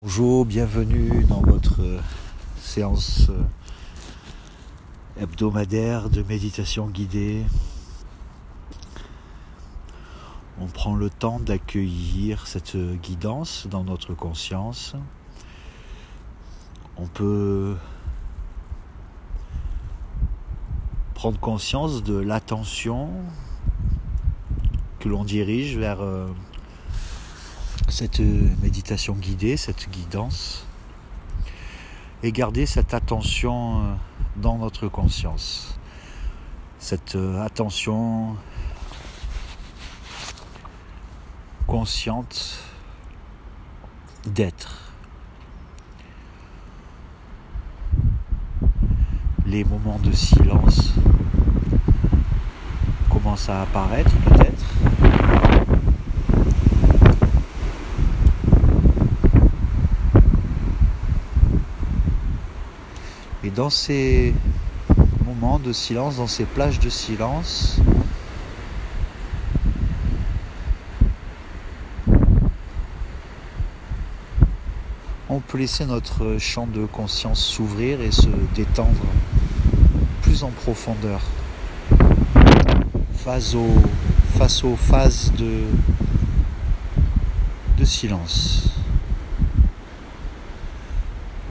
Bonjour, bienvenue dans votre euh, séance euh, hebdomadaire de méditation guidée. On prend le temps d'accueillir cette guidance dans notre conscience. On peut prendre conscience de l'attention que l'on dirige vers euh, cette méditation guidée, cette guidance, et garder cette attention euh, dans notre conscience. Cette euh, attention consciente d'être. Les moments de silence commencent à apparaître peut-être. Et dans ces moments de silence, dans ces plages de silence, on peut laisser notre champ de conscience s'ouvrir et se détendre plus en profondeur. Face aux, phases de silence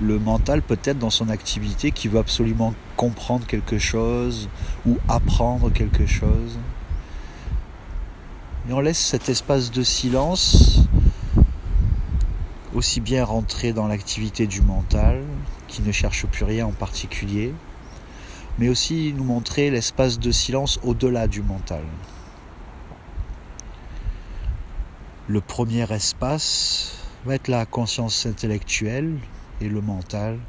le mental peut-être dans son activité qui veut absolument comprendre quelque chose ou apprendre quelque chose. Et on laisse cet espace de silence aussi bien rentrer dans l'activité du mental, qui ne cherche plus rien en particulier, mais aussi nous montrer l'espace de silence au-delà du mental. Le premier espace va être la conscience intellectuelle, et le mental,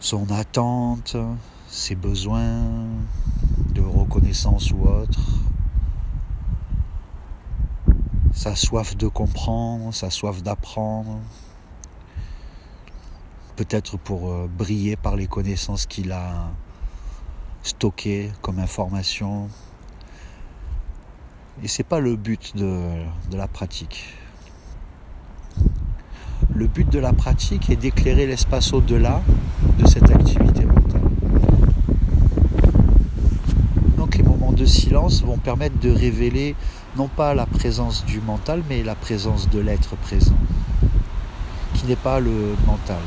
son attente, ses besoins de reconnaissance ou autre, sa soif de comprendre, sa soif d'apprendre, peut-être pour euh, briller par les connaissances qu'il a stockées comme information. Et c'est pas le but de, de la pratique. Le but de la pratique est d'éclairer l'espace au-delà de cette activité mentale. Donc les moments de silence vont permettre de révéler non pas la présence du mental, mais la présence de l'être présent, qui n'est pas le mental.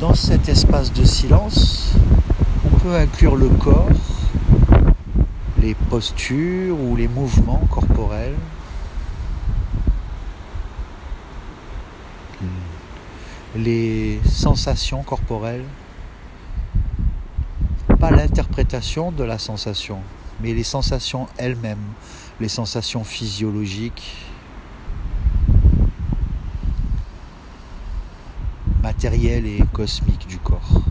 Dans cet espace de silence, on peut inclure le corps les postures ou les mouvements corporels. Les sensations corporelles. Pas l'interprétation de la sensation, mais les sensations elles-mêmes, les sensations physiologiques, matérielles et cosmiques du corps.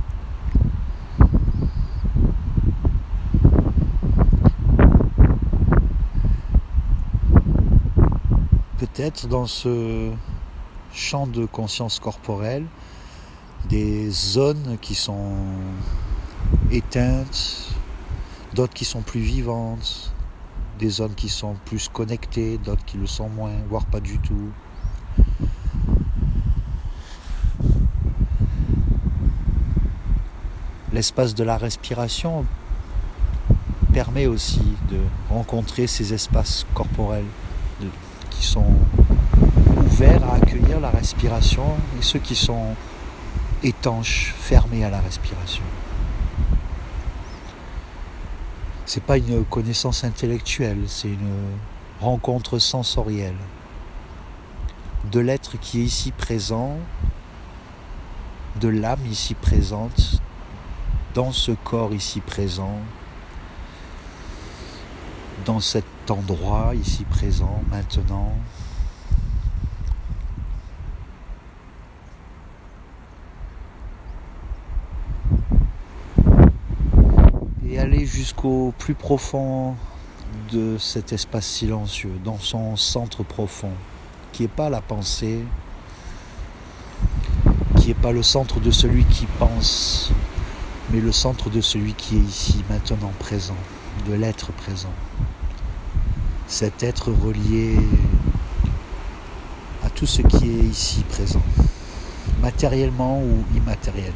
Dans ce champ de conscience corporelle des zones qui sont éteintes, d'autres qui sont plus vivantes, des zones qui sont plus connectées, d'autres qui le sont moins, voire pas du tout. L'espace de la respiration permet aussi de rencontrer ces espaces corporels qui sont ouverts à accueillir la respiration et ceux qui sont étanches, fermés à la respiration. C'est pas une connaissance intellectuelle, c'est une rencontre sensorielle de l'être qui est ici présent, de l'âme ici présente, dans ce corps ici présent, dans cet endroit ici présent, maintenant. Et aller jusqu'au plus profond de cet espace silencieux, dans son centre profond, qui n'est pas la pensée, qui n'est pas le centre de celui qui pense, mais le centre de celui qui est ici, maintenant présent. de l'être présent. Cet être relié à tout ce qui est ici présent, matériellement ou immatériellement.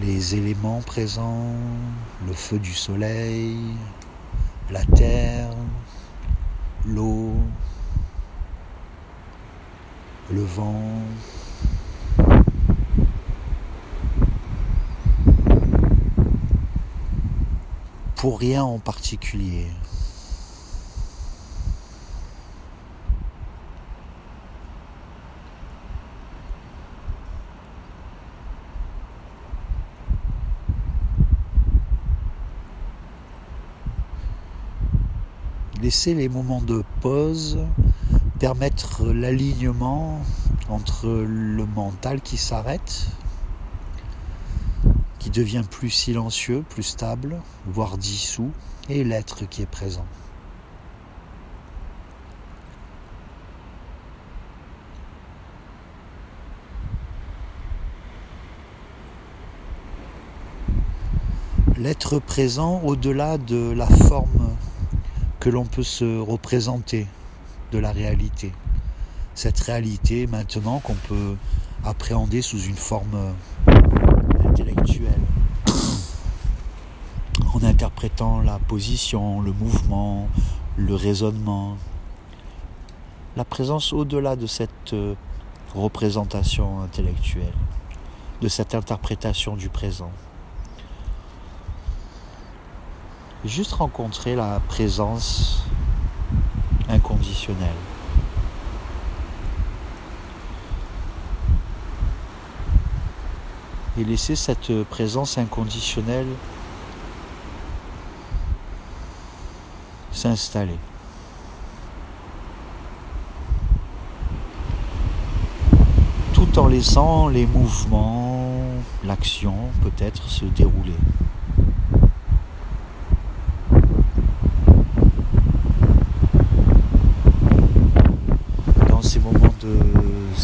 Les éléments présents, le feu du soleil, la terre, l'eau, le vent. Pour rien en particulier. Laisser les moments de pause permettre l'alignement entre le mental qui s'arrête, qui devient plus silencieux, plus stable, voire dissous, et l'être qui est présent. L'être présent au-delà de la forme que l'on peut se représenter de la réalité. Cette réalité maintenant qu'on peut appréhender sous une forme en interprétant la position, le mouvement, le raisonnement, la présence au-delà de cette euh, représentation intellectuelle, de cette interprétation du présent. Juste rencontrer la présence inconditionnel. Et laisser cette présence inconditionnelle s'installer. Tout en laissant les mouvements, l'action peut-être se dérouler. de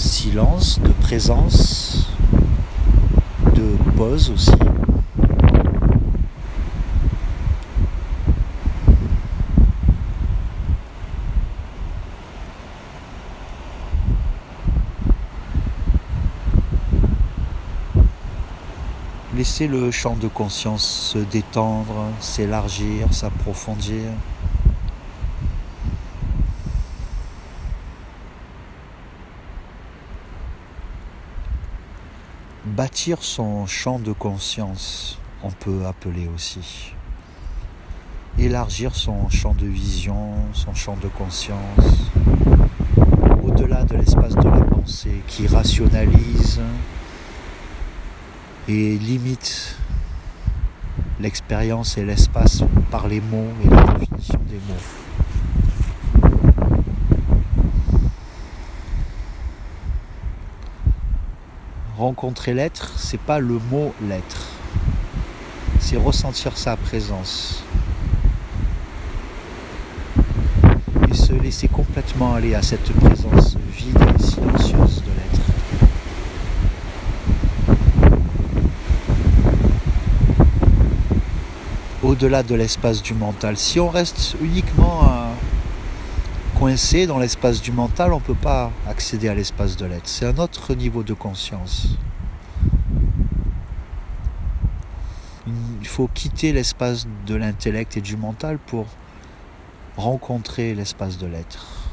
présence, de pause aussi. Laisser le champ de conscience se détendre, s'élargir, s'approfondir. Bâtir son champ de conscience, on peut appeler aussi. Élargir son champ de vision, son champ de conscience, au-delà de l'espace de la pensée qui rationalise et limite l'expérience et l'espace par les mots et la définition des mots. Rencontrer l'être, c'est pas le mot l'être. C'est ressentir sa présence. Et se laisser complètement aller à cette présence vide et silencieuse de l'être. Au-delà de l'espace du mental. Si on reste uniquement dans l'espace du mental, on ne peut pas accéder à l'espace de l'être. C'est un autre niveau de conscience. Il faut quitter l'espace de l'intellect et du mental pour rencontrer l'espace de l'être.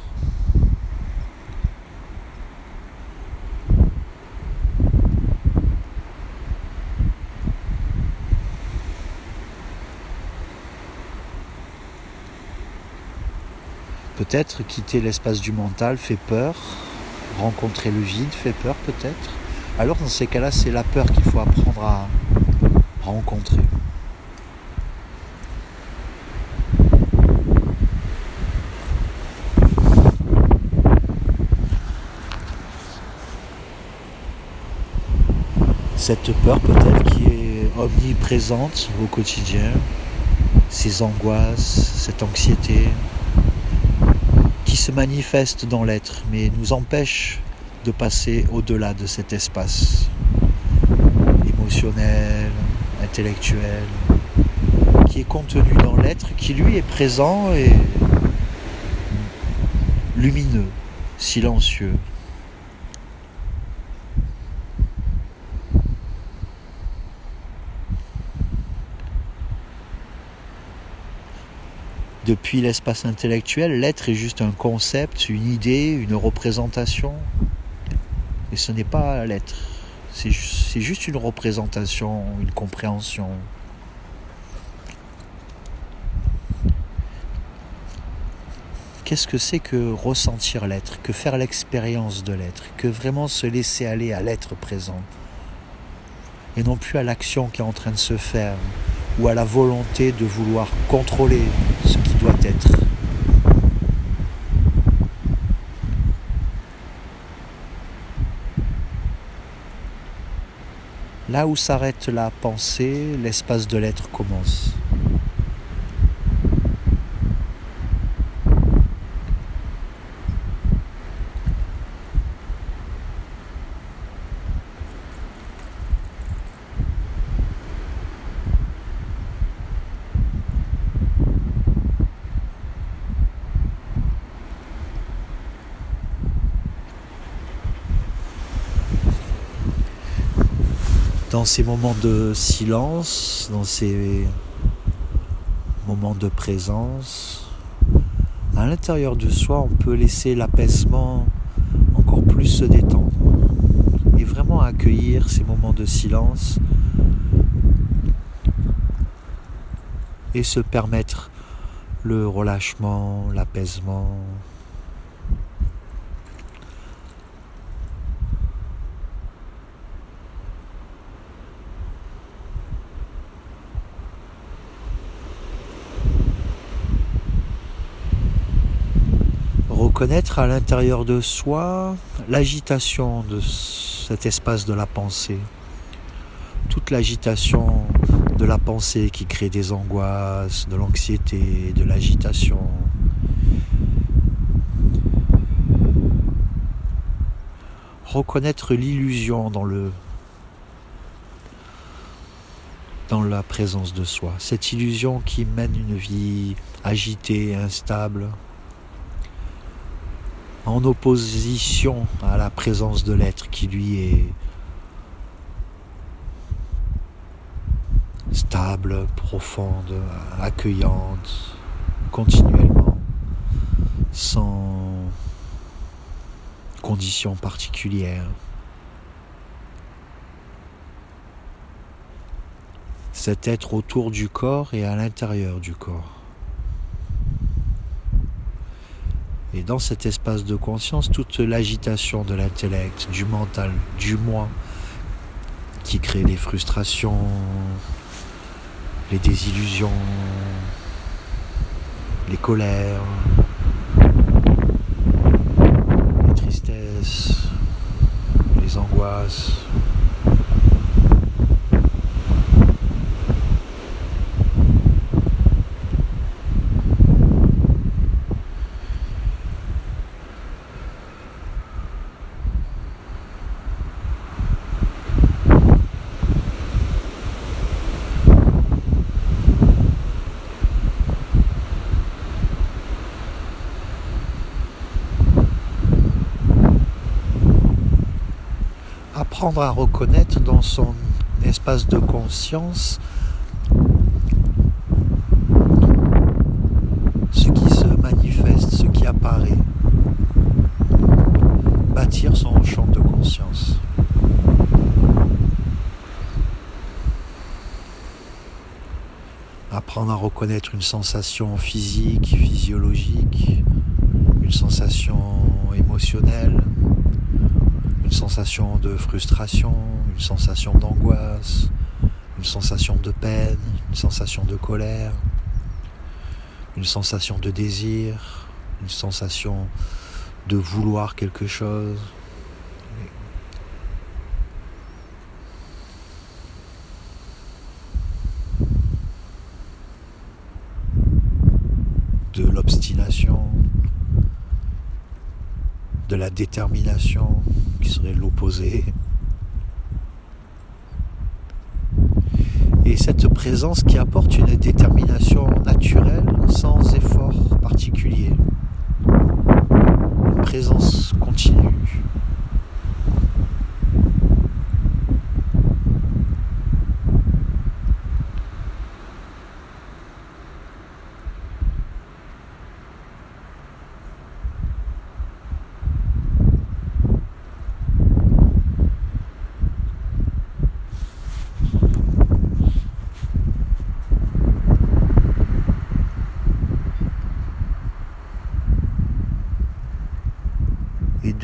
Peut-être quitter l'espace du mental fait peur, rencontrer le vide fait peur peut-être. Alors dans ces cas-là, c'est la peur qu'il faut apprendre à rencontrer. Cette peur peut-être qui est omniprésente au quotidien, ces angoisses, cette anxiété, manifeste dans l'être, mais nous empêche de passer au-delà de cet espace, émotionnel, intellectuel, qui est contenu dans l'être, qui lui est présent et lumineux, silencieux. Depuis l'espace intellectuel, l'être est juste un concept, une idée, une représentation. Et ce n'est pas l'être. C'est juste une représentation, une compréhension. Qu'est-ce que c'est que ressentir l'être, que faire l'expérience de l'être, que vraiment se laisser aller à l'être présent? Et non plus à l'action qui est en train de se faire ou à la volonté de vouloir contrôler ce qui doit être. Là où s'arrête la pensée, l'espace de l'être commence. Dans ces moments de silence, dans ces moments de présence, à l'intérieur de soi, on peut laisser l'apaisement encore plus se détendre et vraiment accueillir ces moments de silence et se permettre le relâchement, l'apaisement, connaître à l'intérieur de soi l'agitation de cet espace de la pensée. Toute l'agitation de la pensée qui crée des angoisses, de l'anxiété, de l'agitation. Reconnaître l'illusion dans le dans la présence de soi. Cette illusion qui mène une vie agitée, instable, en opposition à la présence de l'être qui lui est stable, profonde, accueillante, continuellement, sans conditions particulières. Cet être autour du corps et à l'intérieur du corps. Et dans cet espace de conscience, toute l'agitation de l'intellect, du mental, du moi, qui crée les frustrations, les désillusions, les colères, les tristesses, les angoisses, apprendre à reconnaître dans son espace de conscience ce qui se manifeste, ce qui apparaît. Bâtir son champ de conscience. Apprendre à reconnaître une sensation physique, physiologique, une sensation émotionnelle, sensation de frustration, une sensation d'angoisse, une sensation de peine, une sensation de colère, une sensation de désir, une sensation de vouloir quelque chose. de l'obstination, de la détermination qui serait l'opposé. Et cette présence qui apporte une détermination naturelle sans effort particulier. Une présence continue.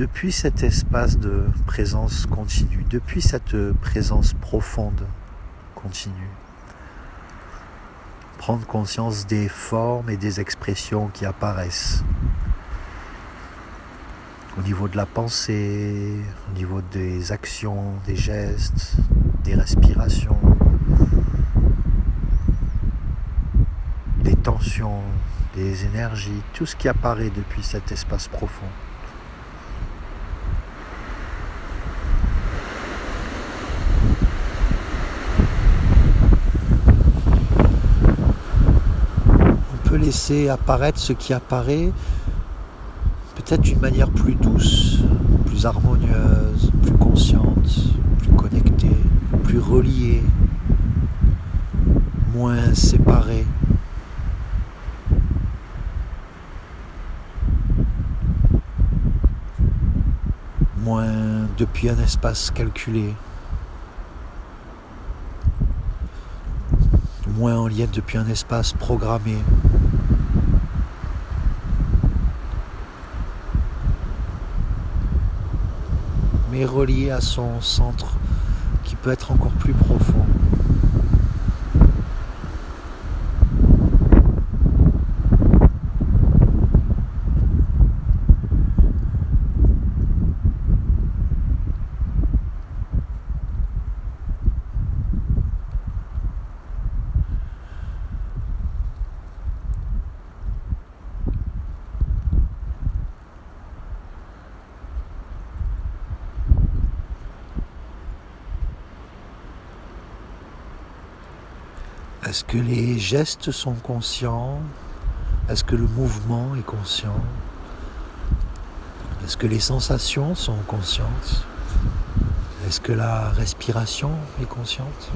Depuis cet espace de présence continue, depuis cette présence profonde continue, prendre conscience des formes et des expressions qui apparaissent au niveau de la pensée, au niveau des actions, des gestes, des respirations, des tensions, des énergies, tout ce qui apparaît depuis cet espace profond. Laisser apparaître ce qui apparaît, peut-être d'une manière plus douce, plus harmonieuse, plus consciente, plus connectée, plus reliée, moins séparée. moins depuis un espace calculé, moins en lien depuis un espace programmé. Relié à son centre qui peut être encore plus profond. Est-ce que les gestes sont conscients? Est-ce que le mouvement est conscient? Est-ce que les sensations sont conscientes? Est-ce que la respiration est consciente?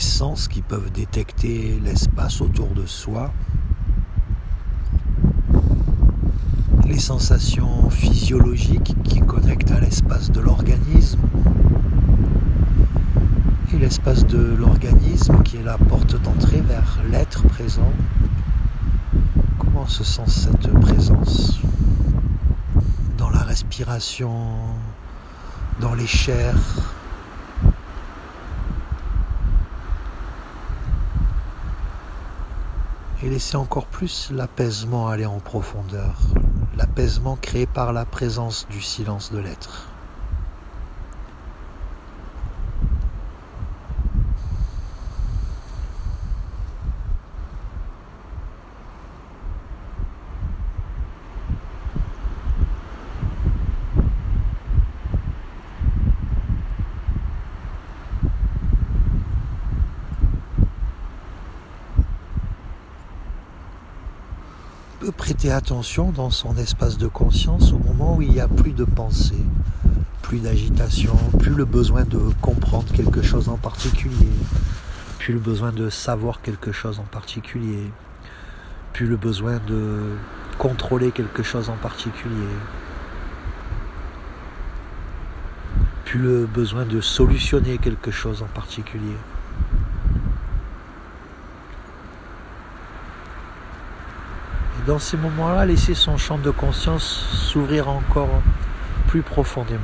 Sens qui peuvent détecter l'espace autour de soi, les sensations physiologiques qui connectent à l'espace de l'organisme, et l'espace de l'organisme qui est la porte d'entrée vers l'être présent. Comment se sent cette présence dans la respiration, dans les chairs? Et laisser encore plus l'apaisement aller en profondeur, l'apaisement créé par la présence du silence de l'être. Attention dans son espace de conscience au moment où il n'y a plus de pensée, plus d'agitation, plus le besoin de comprendre quelque chose en particulier, plus le besoin de savoir quelque chose en particulier, plus le besoin de contrôler quelque chose en particulier, plus le besoin de solutionner quelque chose en particulier. Dans ces moments-là, laisser son champ de conscience s'ouvrir encore plus profondément.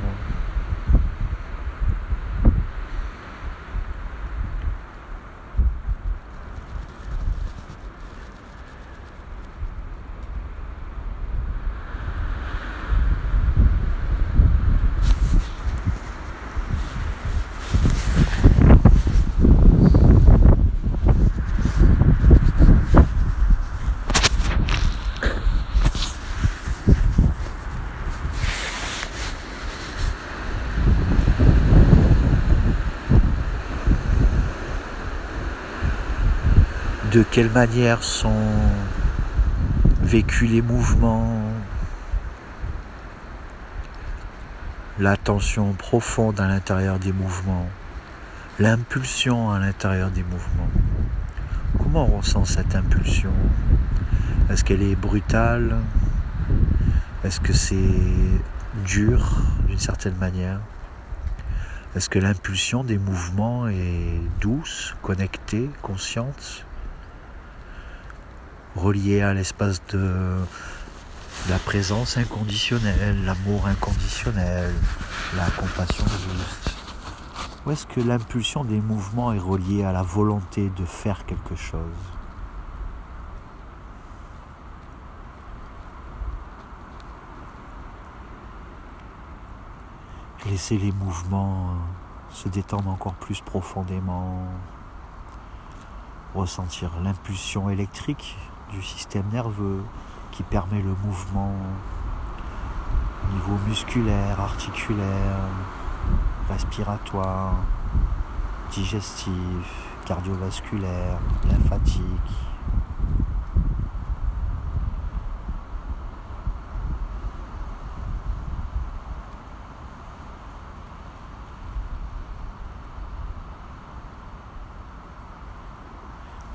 De quelle manière sont vécus les mouvements, la tension profonde à l'intérieur des mouvements, l'impulsion à l'intérieur des mouvements. Comment on ressent cette impulsion? Est-ce qu'elle est brutale? Est-ce que c'est dur d'une certaine manière? Est-ce que l'impulsion des mouvements est douce, connectée, consciente? Reliée à l'espace de la présence inconditionnelle, l'amour inconditionnel, la compassion juste. Ou est-ce que l'impulsion des mouvements est reliée à la volonté de faire quelque chose? Laisser les mouvements se détendre encore plus profondément, ressentir l'impulsion électrique du système nerveux, qui permet le mouvement au niveau musculaire, articulaire, respiratoire, digestif, cardiovasculaire, lymphatique.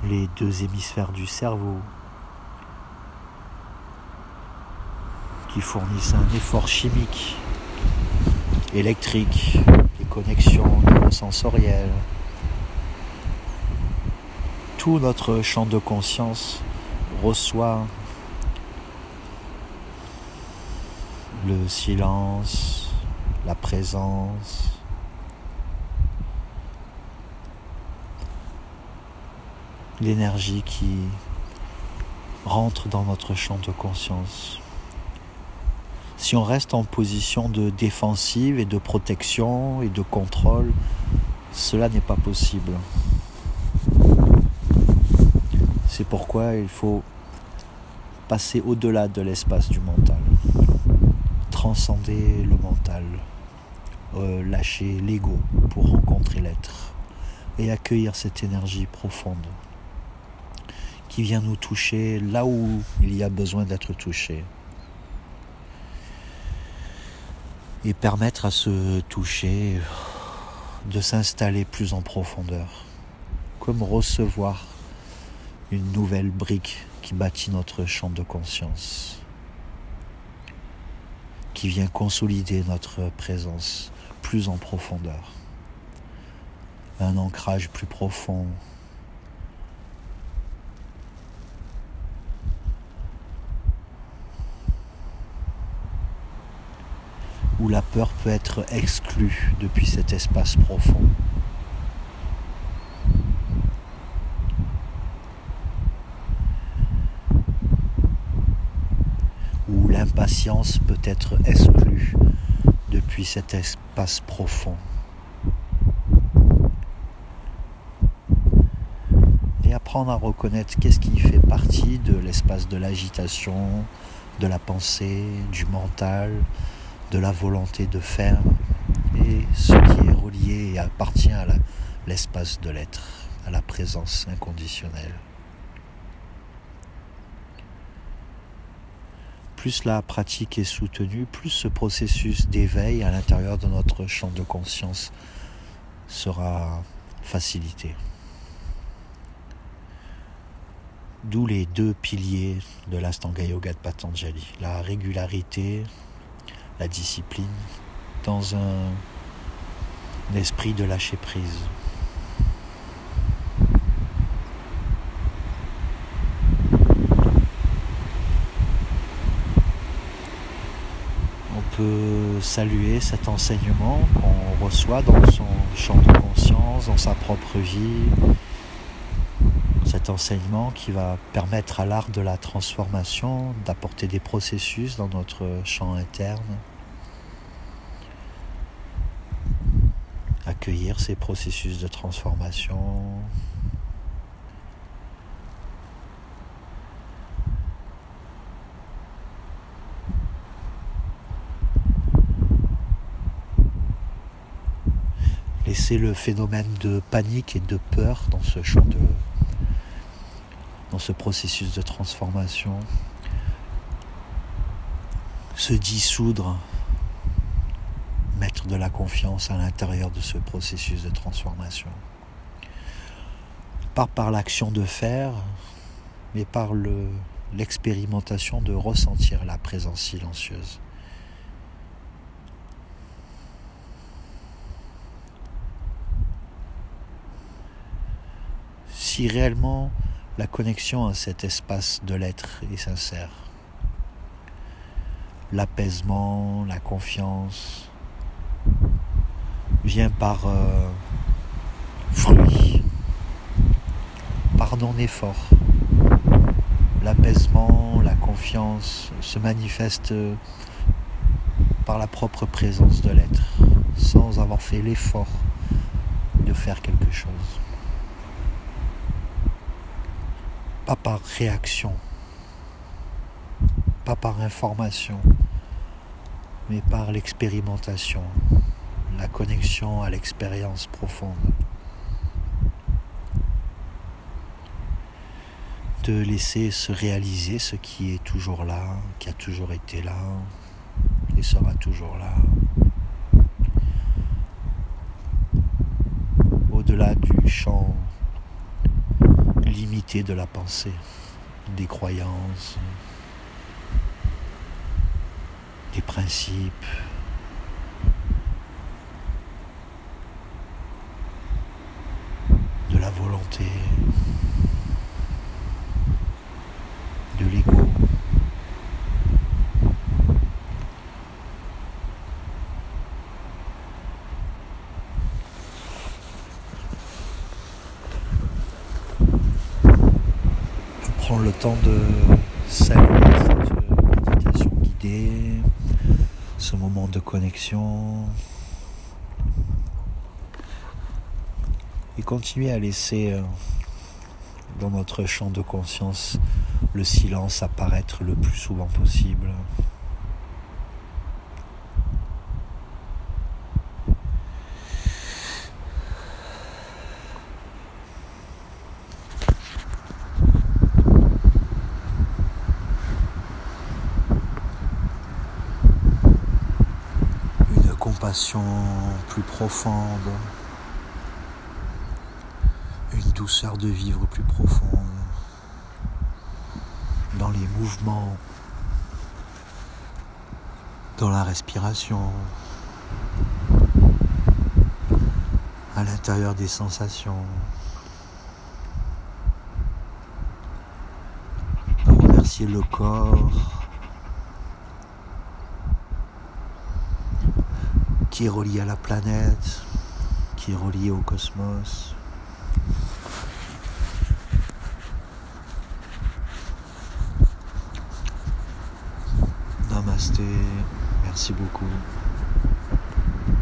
les deux hémisphères du cerveau qui fournissent un effort chimique, électrique, des connexions neurosensorielles. Tout notre champ de conscience reçoit le silence, la présence, l'énergie qui rentre dans notre champ de conscience. Si on reste en position de défensive et de protection et de contrôle, cela n'est pas possible. C'est pourquoi il faut passer au-delà de l'espace du mental, transcender le mental, euh, lâcher l'ego pour rencontrer l'être et accueillir cette énergie profonde qui vient nous toucher là où il y a besoin d'être touché. et permettre à ce toucher de s'installer plus en profondeur, comme recevoir une nouvelle brique qui bâtit notre champ de conscience, qui vient consolider notre présence plus en profondeur, un ancrage plus profond où la peur peut être exclue depuis cet espace profond. Où l'impatience peut être exclue depuis cet espace profond. Et apprendre à reconnaître qu'est-ce qui fait partie de l'espace de l'agitation, de la pensée, du mental, de la volonté de faire et ce qui est relié et appartient à l'espace de l'être, à la présence inconditionnelle. Plus la pratique est soutenue, plus ce processus d'éveil à l'intérieur de notre champ de conscience sera facilité. D'où les deux piliers de l'Astanga Yoga de Patanjali, la régularité la discipline dans un, esprit de lâcher prise. On peut saluer cet enseignement qu'on reçoit dans son champ de conscience, dans sa propre vie, enseignement qui va permettre à l'art de la transformation d'apporter des processus dans notre champ interne, accueillir ces processus de transformation. Laisser le phénomène de panique et de peur dans ce champ de dans ce processus de transformation, se dissoudre, mettre de la confiance à l'intérieur de ce processus de transformation. Pas par l'action de faire, mais par l'expérimentation de ressentir la présence silencieuse. Si réellement la connexion à cet espace de l'être est sincère, l'apaisement, la confiance vient par euh, fruit, par non-effort. L'apaisement, la confiance se manifeste par la propre présence de l'être, sans avoir fait l'effort de faire quelque chose. Pas par réaction, pas par information, mais par l'expérimentation, la connexion à l'expérience profonde. De laisser se réaliser ce qui est toujours là, qui a toujours été là et sera toujours là. Au-delà du champ limité de la pensée, des croyances, des principes. de la volonté, de l'ego. Je prends le temps de saluer cette méditation guidée ce moment de et continuer à laisser euh, dans notre champ de conscience le silence apparaître le plus souvent possible. Compassion plus profonde, une douceur de vivre plus profonde. Dans les mouvements, dans la respiration, à l'intérieur des sensations. Remercier le corps qui est relié à la planète, qui est relié au cosmos. Namasté, merci beaucoup.